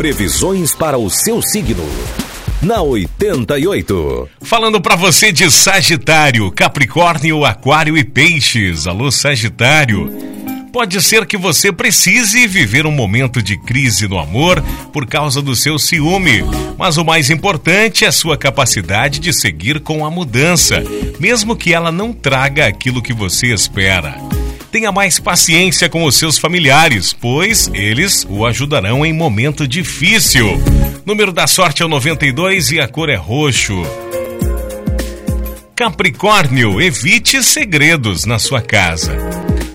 Previsões para o seu signo. Na 88. Falando para você de Sagitário, Capricórnio, Aquário e Peixes. Alô, Sagitário. Pode ser que você precise viver um momento de crise no amor por causa do seu ciúme, mas o mais importante é a sua capacidade de seguir com a mudança, mesmo que ela não traga aquilo que você espera. Tenha mais paciência com os seus familiares, pois eles o ajudarão em momento difícil. Número da sorte é o 92 e a cor é roxo. Capricórnio, evite segredos na sua casa.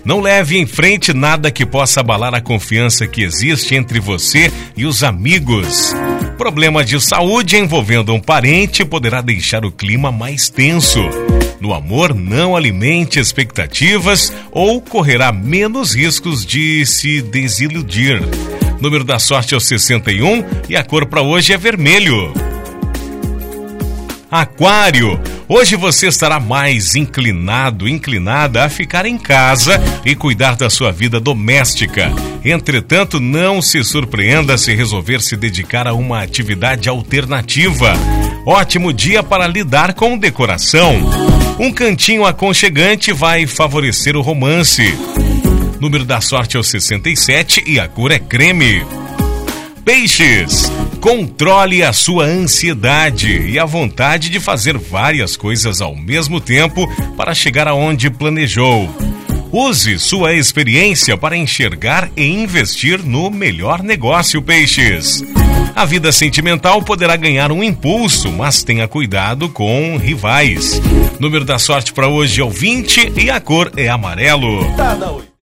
Não leve em frente nada que possa abalar a confiança que existe entre você e os amigos. Problema de saúde envolvendo um parente poderá deixar o clima mais tenso. No amor, não alimente expectativas ou correrá menos riscos de se desiludir. Número da sorte é o 61 e a cor para hoje é vermelho. Aquário, hoje você estará mais inclinado, inclinada a ficar em casa e cuidar da sua vida doméstica. Entretanto, não se surpreenda se resolver se dedicar a uma atividade alternativa. Ótimo dia para lidar com decoração. Um cantinho aconchegante vai favorecer o romance. Número da sorte é o 67 e a cor é creme. Peixes, controle a sua ansiedade e a vontade de fazer várias coisas ao mesmo tempo para chegar aonde planejou. Use sua experiência para enxergar e investir no melhor negócio, Peixes. A vida sentimental poderá ganhar um impulso, mas tenha cuidado com rivais. Número da sorte para hoje é o 20 e a cor é amarelo.